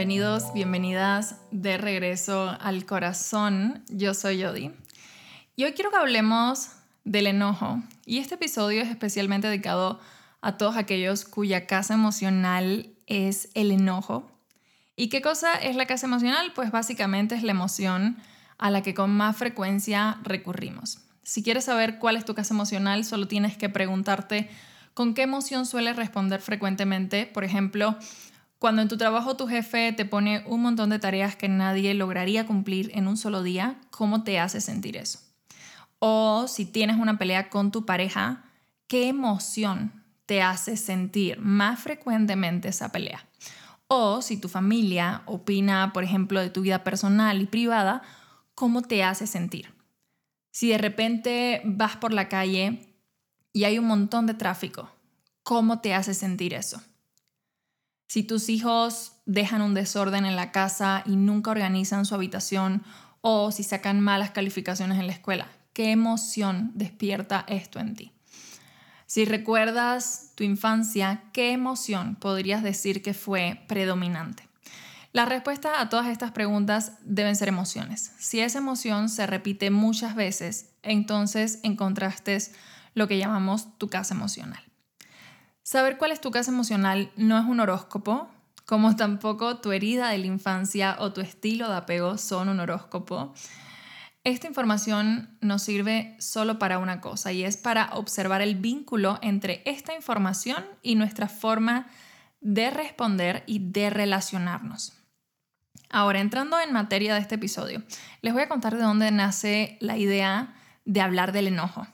bienvenidos, bienvenidas de regreso al corazón. Yo soy Yodi. Y hoy quiero que hablemos del enojo. Y este episodio es especialmente dedicado a todos aquellos cuya casa emocional es el enojo. ¿Y qué cosa es la casa emocional? Pues básicamente es la emoción a la que con más frecuencia recurrimos. Si quieres saber cuál es tu casa emocional, solo tienes que preguntarte con qué emoción sueles responder frecuentemente. Por ejemplo, cuando en tu trabajo tu jefe te pone un montón de tareas que nadie lograría cumplir en un solo día, ¿cómo te hace sentir eso? O si tienes una pelea con tu pareja, ¿qué emoción te hace sentir más frecuentemente esa pelea? O si tu familia opina, por ejemplo, de tu vida personal y privada, ¿cómo te hace sentir? Si de repente vas por la calle y hay un montón de tráfico, ¿cómo te hace sentir eso? Si tus hijos dejan un desorden en la casa y nunca organizan su habitación o si sacan malas calificaciones en la escuela, ¿qué emoción despierta esto en ti? Si recuerdas tu infancia, ¿qué emoción podrías decir que fue predominante? La respuesta a todas estas preguntas deben ser emociones. Si esa emoción se repite muchas veces, entonces encontraste lo que llamamos tu casa emocional. Saber cuál es tu casa emocional no es un horóscopo, como tampoco tu herida de la infancia o tu estilo de apego son un horóscopo. Esta información nos sirve solo para una cosa y es para observar el vínculo entre esta información y nuestra forma de responder y de relacionarnos. Ahora, entrando en materia de este episodio, les voy a contar de dónde nace la idea de hablar del enojo.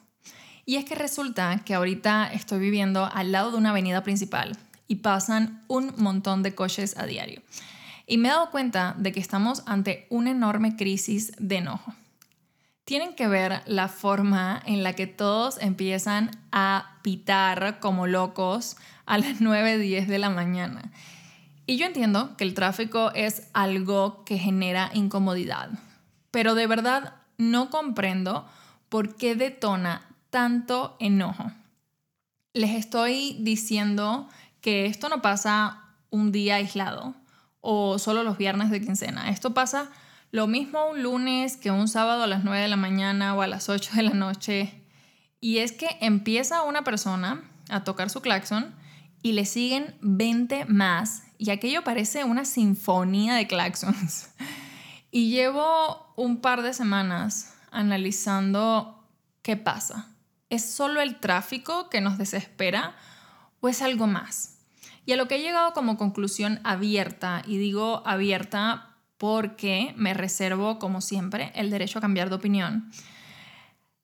Y es que resulta que ahorita estoy viviendo al lado de una avenida principal y pasan un montón de coches a diario. Y me he dado cuenta de que estamos ante una enorme crisis de enojo. Tienen que ver la forma en la que todos empiezan a pitar como locos a las 9, 10 de la mañana. Y yo entiendo que el tráfico es algo que genera incomodidad, pero de verdad no comprendo por qué detona tanto enojo. Les estoy diciendo que esto no pasa un día aislado o solo los viernes de quincena. Esto pasa lo mismo un lunes que un sábado a las 9 de la mañana o a las 8 de la noche. Y es que empieza una persona a tocar su claxon y le siguen 20 más y aquello parece una sinfonía de claxons. Y llevo un par de semanas analizando qué pasa. ¿Es solo el tráfico que nos desespera o es algo más? Y a lo que he llegado como conclusión abierta, y digo abierta porque me reservo, como siempre, el derecho a cambiar de opinión,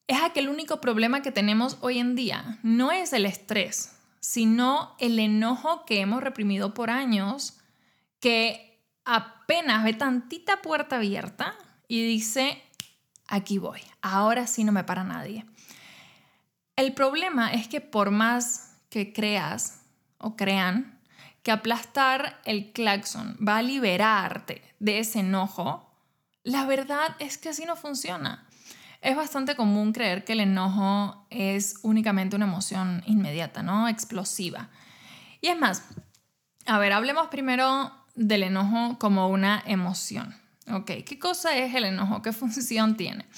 es a que el único problema que tenemos hoy en día no es el estrés, sino el enojo que hemos reprimido por años, que apenas ve tantita puerta abierta y dice, aquí voy, ahora sí no me para nadie. El problema es que por más que creas o crean que aplastar el claxon va a liberarte de ese enojo, la verdad es que así no funciona. Es bastante común creer que el enojo es únicamente una emoción inmediata, ¿no? Explosiva. Y es más, a ver, hablemos primero del enojo como una emoción. Ok, ¿qué cosa es el enojo? ¿Qué función tiene?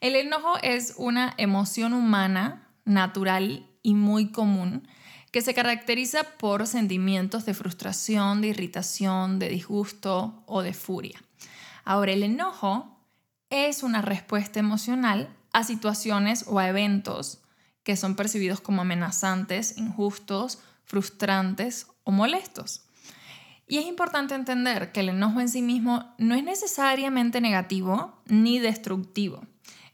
El enojo es una emoción humana natural y muy común que se caracteriza por sentimientos de frustración, de irritación, de disgusto o de furia. Ahora, el enojo es una respuesta emocional a situaciones o a eventos que son percibidos como amenazantes, injustos, frustrantes o molestos. Y es importante entender que el enojo en sí mismo no es necesariamente negativo ni destructivo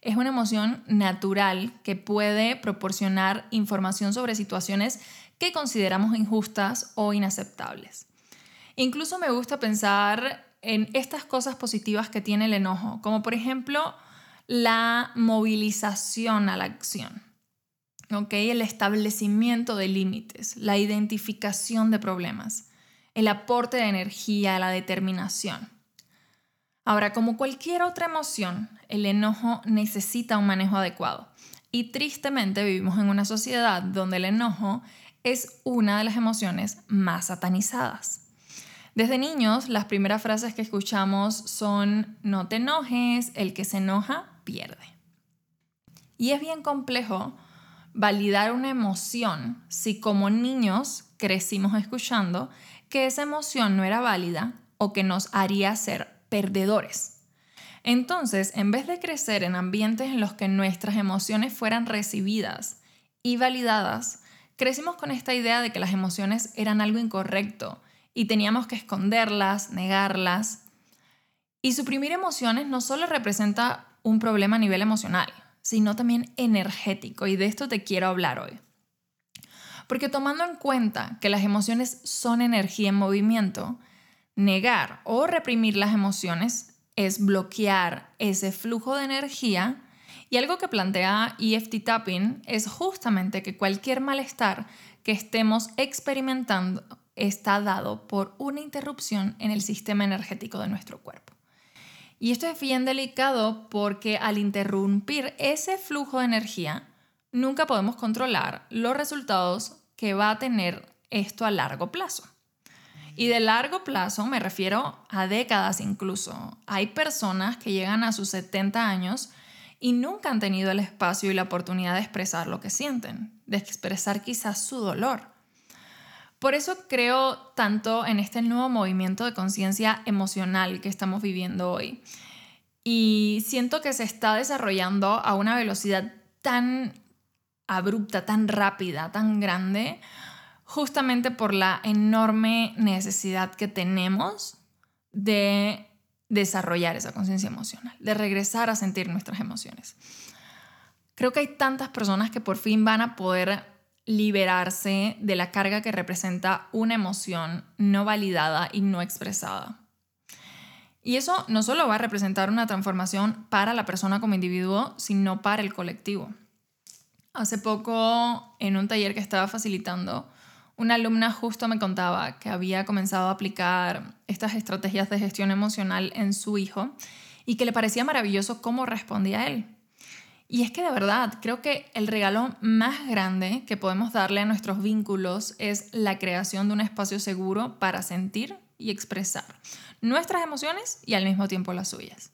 es una emoción natural que puede proporcionar información sobre situaciones que consideramos injustas o inaceptables. Incluso me gusta pensar en estas cosas positivas que tiene el enojo, como por ejemplo la movilización a la acción, el establecimiento de límites, la identificación de problemas, el aporte de energía, la determinación. Ahora, como cualquier otra emoción, el enojo necesita un manejo adecuado. Y tristemente vivimos en una sociedad donde el enojo es una de las emociones más satanizadas. Desde niños, las primeras frases que escuchamos son no te enojes, el que se enoja pierde. Y es bien complejo validar una emoción si como niños crecimos escuchando que esa emoción no era válida o que nos haría ser perdedores. Entonces, en vez de crecer en ambientes en los que nuestras emociones fueran recibidas y validadas, crecimos con esta idea de que las emociones eran algo incorrecto y teníamos que esconderlas, negarlas. Y suprimir emociones no solo representa un problema a nivel emocional, sino también energético, y de esto te quiero hablar hoy. Porque tomando en cuenta que las emociones son energía en movimiento, negar o reprimir las emociones es bloquear ese flujo de energía y algo que plantea EFT Tapping es justamente que cualquier malestar que estemos experimentando está dado por una interrupción en el sistema energético de nuestro cuerpo. Y esto es bien delicado porque al interrumpir ese flujo de energía, nunca podemos controlar los resultados que va a tener esto a largo plazo. Y de largo plazo me refiero a décadas incluso. Hay personas que llegan a sus 70 años y nunca han tenido el espacio y la oportunidad de expresar lo que sienten, de expresar quizás su dolor. Por eso creo tanto en este nuevo movimiento de conciencia emocional que estamos viviendo hoy. Y siento que se está desarrollando a una velocidad tan abrupta, tan rápida, tan grande, justamente por la enorme necesidad que tenemos de desarrollar esa conciencia emocional, de regresar a sentir nuestras emociones. Creo que hay tantas personas que por fin van a poder liberarse de la carga que representa una emoción no validada y no expresada. Y eso no solo va a representar una transformación para la persona como individuo, sino para el colectivo. Hace poco, en un taller que estaba facilitando, una alumna justo me contaba que había comenzado a aplicar estas estrategias de gestión emocional en su hijo y que le parecía maravilloso cómo respondía él. Y es que de verdad, creo que el regalo más grande que podemos darle a nuestros vínculos es la creación de un espacio seguro para sentir y expresar nuestras emociones y al mismo tiempo las suyas.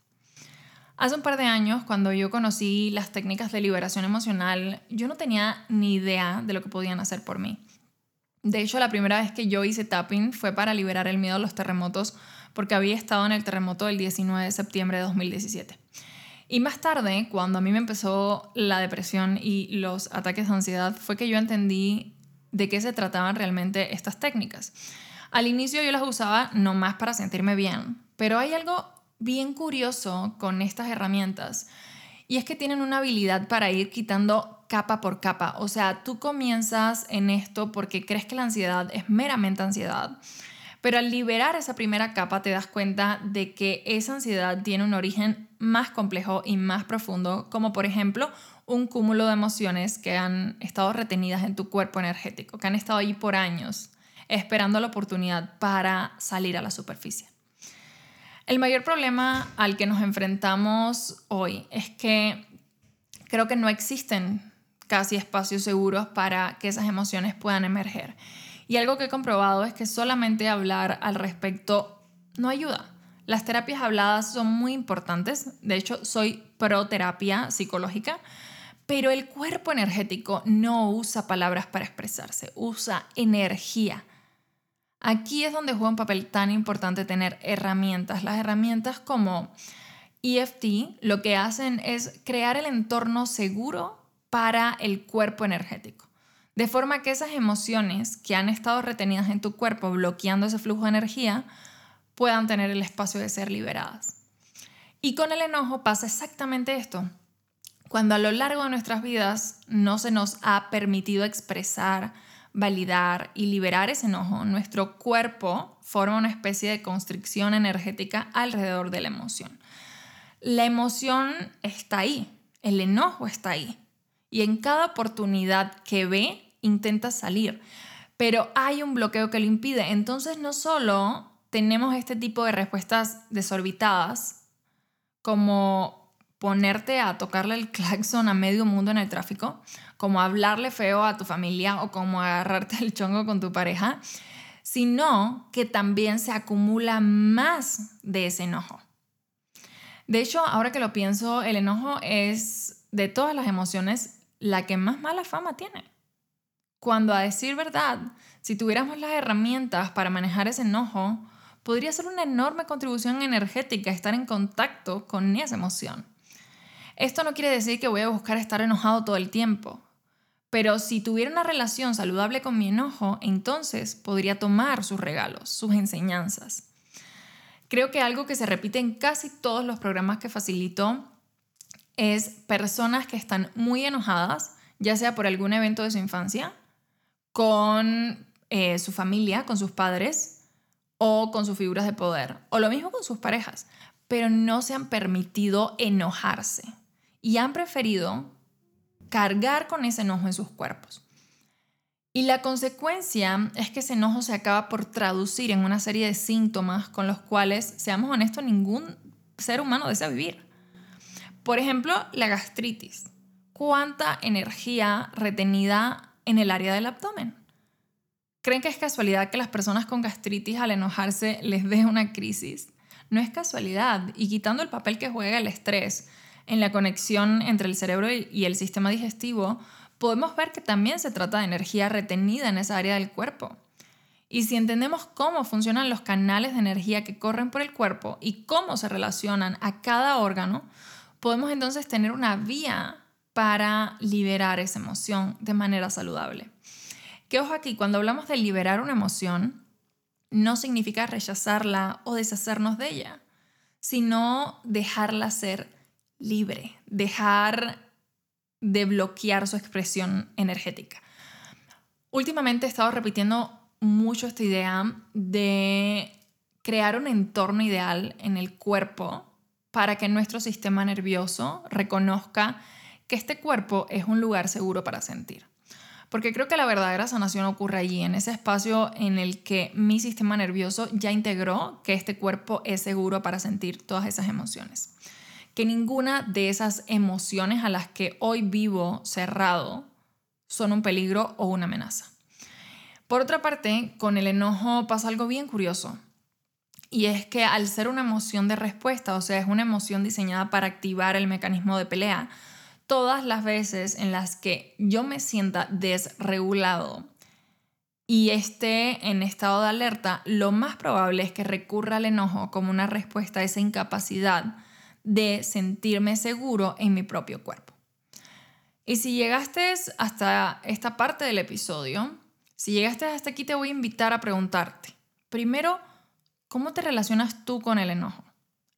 Hace un par de años, cuando yo conocí las técnicas de liberación emocional, yo no tenía ni idea de lo que podían hacer por mí. De hecho, la primera vez que yo hice tapping fue para liberar el miedo a los terremotos porque había estado en el terremoto del 19 de septiembre de 2017. Y más tarde, cuando a mí me empezó la depresión y los ataques de ansiedad, fue que yo entendí de qué se trataban realmente estas técnicas. Al inicio yo las usaba no más para sentirme bien, pero hay algo bien curioso con estas herramientas y es que tienen una habilidad para ir quitando capa por capa. O sea, tú comienzas en esto porque crees que la ansiedad es meramente ansiedad pero al liberar esa primera capa te das cuenta de que esa ansiedad tiene un origen más complejo y más profundo, como por ejemplo un cúmulo de emociones que han estado retenidas en tu cuerpo energético, que han estado ahí por años, esperando la oportunidad para salir a la superficie. El mayor problema al que nos enfrentamos hoy es que creo que no existen casi espacios seguros para que esas emociones puedan emerger. Y algo que he comprobado es que solamente hablar al respecto no ayuda. Las terapias habladas son muy importantes, de hecho soy pro terapia psicológica, pero el cuerpo energético no usa palabras para expresarse, usa energía. Aquí es donde juega un papel tan importante tener herramientas. Las herramientas como EFT lo que hacen es crear el entorno seguro para el cuerpo energético. De forma que esas emociones que han estado retenidas en tu cuerpo, bloqueando ese flujo de energía, puedan tener el espacio de ser liberadas. Y con el enojo pasa exactamente esto. Cuando a lo largo de nuestras vidas no se nos ha permitido expresar, validar y liberar ese enojo, nuestro cuerpo forma una especie de constricción energética alrededor de la emoción. La emoción está ahí, el enojo está ahí. Y en cada oportunidad que ve, intenta salir, pero hay un bloqueo que lo impide. Entonces no solo tenemos este tipo de respuestas desorbitadas, como ponerte a tocarle el claxon a medio mundo en el tráfico, como hablarle feo a tu familia o como agarrarte el chongo con tu pareja, sino que también se acumula más de ese enojo. De hecho, ahora que lo pienso, el enojo es de todas las emociones la que más mala fama tiene. Cuando a decir verdad, si tuviéramos las herramientas para manejar ese enojo, podría ser una enorme contribución energética estar en contacto con esa emoción. Esto no quiere decir que voy a buscar estar enojado todo el tiempo, pero si tuviera una relación saludable con mi enojo, entonces podría tomar sus regalos, sus enseñanzas. Creo que algo que se repite en casi todos los programas que facilito es personas que están muy enojadas, ya sea por algún evento de su infancia, con eh, su familia, con sus padres o con sus figuras de poder, o lo mismo con sus parejas, pero no se han permitido enojarse y han preferido cargar con ese enojo en sus cuerpos. Y la consecuencia es que ese enojo se acaba por traducir en una serie de síntomas con los cuales, seamos honestos, ningún ser humano desea vivir. Por ejemplo, la gastritis. ¿Cuánta energía retenida en el área del abdomen? ¿Creen que es casualidad que las personas con gastritis al enojarse les dé una crisis? No es casualidad. Y quitando el papel que juega el estrés en la conexión entre el cerebro y el sistema digestivo, podemos ver que también se trata de energía retenida en esa área del cuerpo. Y si entendemos cómo funcionan los canales de energía que corren por el cuerpo y cómo se relacionan a cada órgano, podemos entonces tener una vía para liberar esa emoción de manera saludable. Que ojo aquí, cuando hablamos de liberar una emoción, no significa rechazarla o deshacernos de ella, sino dejarla ser libre, dejar de bloquear su expresión energética. Últimamente he estado repitiendo mucho esta idea de crear un entorno ideal en el cuerpo para que nuestro sistema nervioso reconozca que este cuerpo es un lugar seguro para sentir. Porque creo que la verdadera sanación ocurre allí, en ese espacio en el que mi sistema nervioso ya integró que este cuerpo es seguro para sentir todas esas emociones que ninguna de esas emociones a las que hoy vivo cerrado son un peligro o una amenaza. Por otra parte, con el enojo pasa algo bien curioso. Y es que al ser una emoción de respuesta, o sea, es una emoción diseñada para activar el mecanismo de pelea, todas las veces en las que yo me sienta desregulado y esté en estado de alerta, lo más probable es que recurra al enojo como una respuesta a esa incapacidad de sentirme seguro en mi propio cuerpo. Y si llegaste hasta esta parte del episodio, si llegaste hasta aquí te voy a invitar a preguntarte, primero, ¿cómo te relacionas tú con el enojo?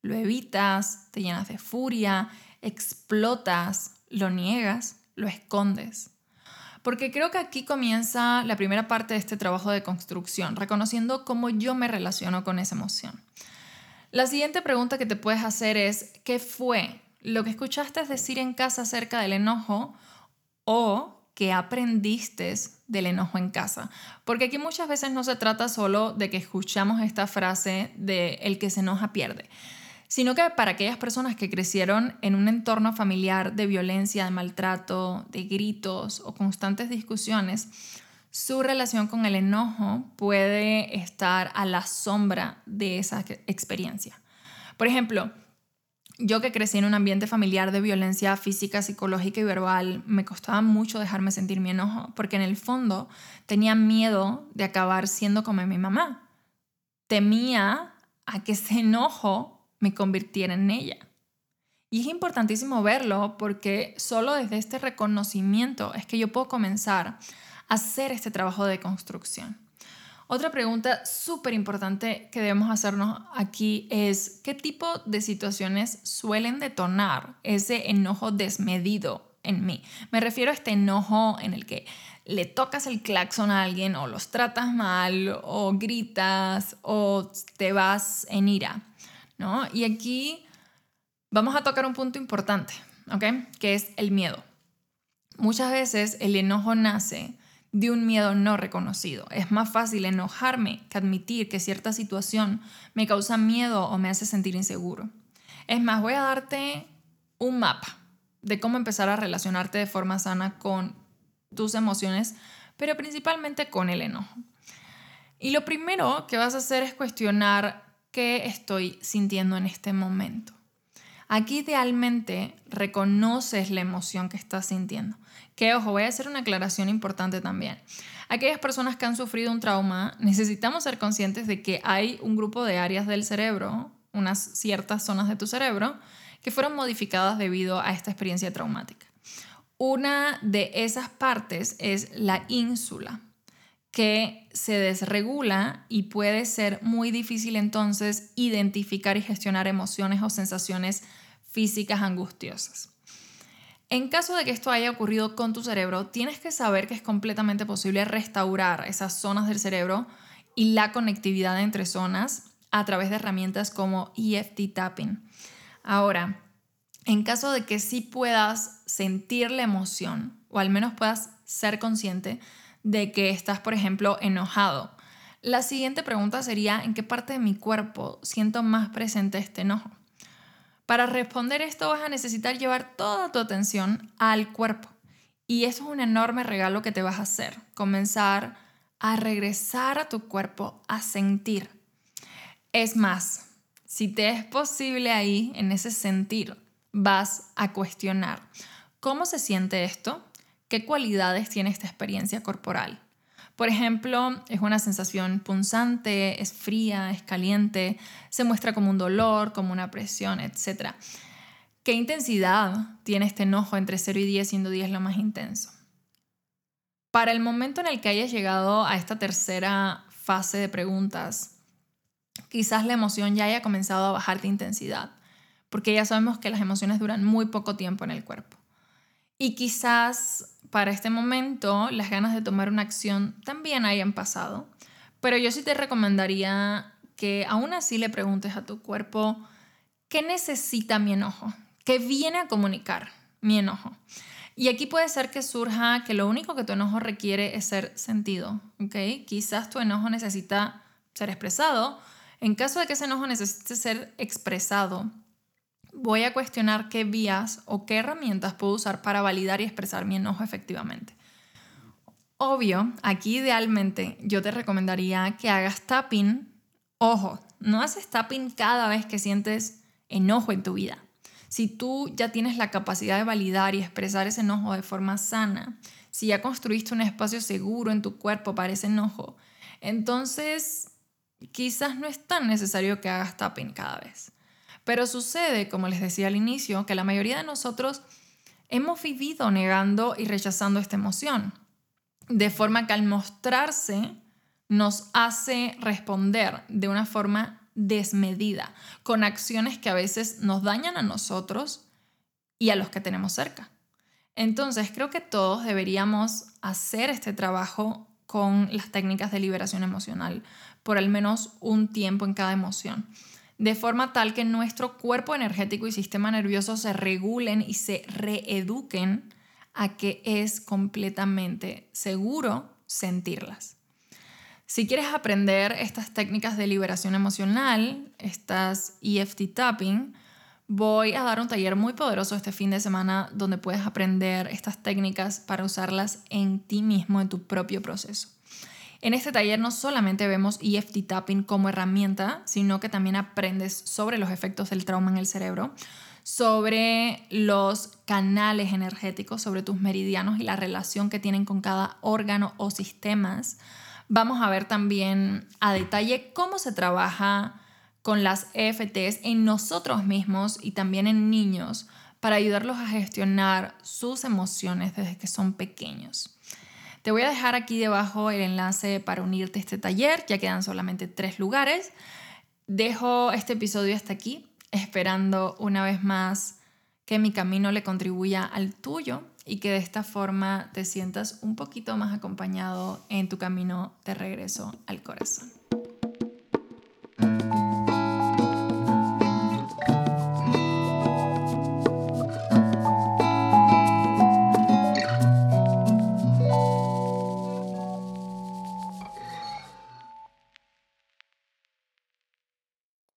¿Lo evitas? ¿Te llenas de furia? ¿Explotas? ¿Lo niegas? ¿Lo escondes? Porque creo que aquí comienza la primera parte de este trabajo de construcción, reconociendo cómo yo me relaciono con esa emoción. La siguiente pregunta que te puedes hacer es, ¿qué fue lo que escuchaste decir en casa acerca del enojo o qué aprendiste del enojo en casa? Porque aquí muchas veces no se trata solo de que escuchamos esta frase de el que se enoja pierde, sino que para aquellas personas que crecieron en un entorno familiar de violencia, de maltrato, de gritos o constantes discusiones, su relación con el enojo puede estar a la sombra de esa experiencia. Por ejemplo, yo que crecí en un ambiente familiar de violencia física, psicológica y verbal, me costaba mucho dejarme sentir mi enojo, porque en el fondo tenía miedo de acabar siendo como mi mamá. Temía a que ese enojo me convirtiera en ella. Y es importantísimo verlo porque solo desde este reconocimiento es que yo puedo comenzar hacer este trabajo de construcción. Otra pregunta súper importante que debemos hacernos aquí es qué tipo de situaciones suelen detonar ese enojo desmedido en mí. Me refiero a este enojo en el que le tocas el claxon a alguien o los tratas mal o gritas o te vas en ira, ¿no? Y aquí vamos a tocar un punto importante, ¿ok? Que es el miedo. Muchas veces el enojo nace de un miedo no reconocido. Es más fácil enojarme que admitir que cierta situación me causa miedo o me hace sentir inseguro. Es más, voy a darte un mapa de cómo empezar a relacionarte de forma sana con tus emociones, pero principalmente con el enojo. Y lo primero que vas a hacer es cuestionar qué estoy sintiendo en este momento. Aquí idealmente reconoces la emoción que estás sintiendo. Que ojo, voy a hacer una aclaración importante también. Aquellas personas que han sufrido un trauma, necesitamos ser conscientes de que hay un grupo de áreas del cerebro, unas ciertas zonas de tu cerebro, que fueron modificadas debido a esta experiencia traumática. Una de esas partes es la ínsula, que se desregula y puede ser muy difícil entonces identificar y gestionar emociones o sensaciones físicas angustiosas. En caso de que esto haya ocurrido con tu cerebro, tienes que saber que es completamente posible restaurar esas zonas del cerebro y la conectividad entre zonas a través de herramientas como EFT tapping. Ahora, en caso de que sí puedas sentir la emoción o al menos puedas ser consciente de que estás, por ejemplo, enojado, la siguiente pregunta sería, ¿en qué parte de mi cuerpo siento más presente este enojo? Para responder esto vas a necesitar llevar toda tu atención al cuerpo. Y eso es un enorme regalo que te vas a hacer. Comenzar a regresar a tu cuerpo, a sentir. Es más, si te es posible ahí, en ese sentir, vas a cuestionar. ¿Cómo se siente esto? ¿Qué cualidades tiene esta experiencia corporal? Por ejemplo, es una sensación punzante, es fría, es caliente, se muestra como un dolor, como una presión, etc. ¿Qué intensidad tiene este enojo entre 0 y 10, siendo 10 lo más intenso? Para el momento en el que hayas llegado a esta tercera fase de preguntas, quizás la emoción ya haya comenzado a bajar de intensidad, porque ya sabemos que las emociones duran muy poco tiempo en el cuerpo. Y quizás para este momento las ganas de tomar una acción también hayan pasado, pero yo sí te recomendaría que aún así le preguntes a tu cuerpo, ¿qué necesita mi enojo? ¿Qué viene a comunicar mi enojo? Y aquí puede ser que surja que lo único que tu enojo requiere es ser sentido, ¿ok? Quizás tu enojo necesita ser expresado. En caso de que ese enojo necesite ser expresado, voy a cuestionar qué vías o qué herramientas puedo usar para validar y expresar mi enojo efectivamente. Obvio, aquí idealmente yo te recomendaría que hagas tapping. Ojo, no haces tapping cada vez que sientes enojo en tu vida. Si tú ya tienes la capacidad de validar y expresar ese enojo de forma sana, si ya construiste un espacio seguro en tu cuerpo para ese enojo, entonces quizás no es tan necesario que hagas tapping cada vez. Pero sucede, como les decía al inicio, que la mayoría de nosotros hemos vivido negando y rechazando esta emoción, de forma que al mostrarse nos hace responder de una forma desmedida, con acciones que a veces nos dañan a nosotros y a los que tenemos cerca. Entonces creo que todos deberíamos hacer este trabajo con las técnicas de liberación emocional por al menos un tiempo en cada emoción de forma tal que nuestro cuerpo energético y sistema nervioso se regulen y se reeduquen a que es completamente seguro sentirlas. Si quieres aprender estas técnicas de liberación emocional, estas EFT tapping, voy a dar un taller muy poderoso este fin de semana donde puedes aprender estas técnicas para usarlas en ti mismo, en tu propio proceso. En este taller no solamente vemos EFT tapping como herramienta, sino que también aprendes sobre los efectos del trauma en el cerebro, sobre los canales energéticos, sobre tus meridianos y la relación que tienen con cada órgano o sistemas. Vamos a ver también a detalle cómo se trabaja con las EFTs en nosotros mismos y también en niños para ayudarlos a gestionar sus emociones desde que son pequeños. Te voy a dejar aquí debajo el enlace para unirte a este taller, ya quedan solamente tres lugares. Dejo este episodio hasta aquí, esperando una vez más que mi camino le contribuya al tuyo y que de esta forma te sientas un poquito más acompañado en tu camino de regreso al corazón.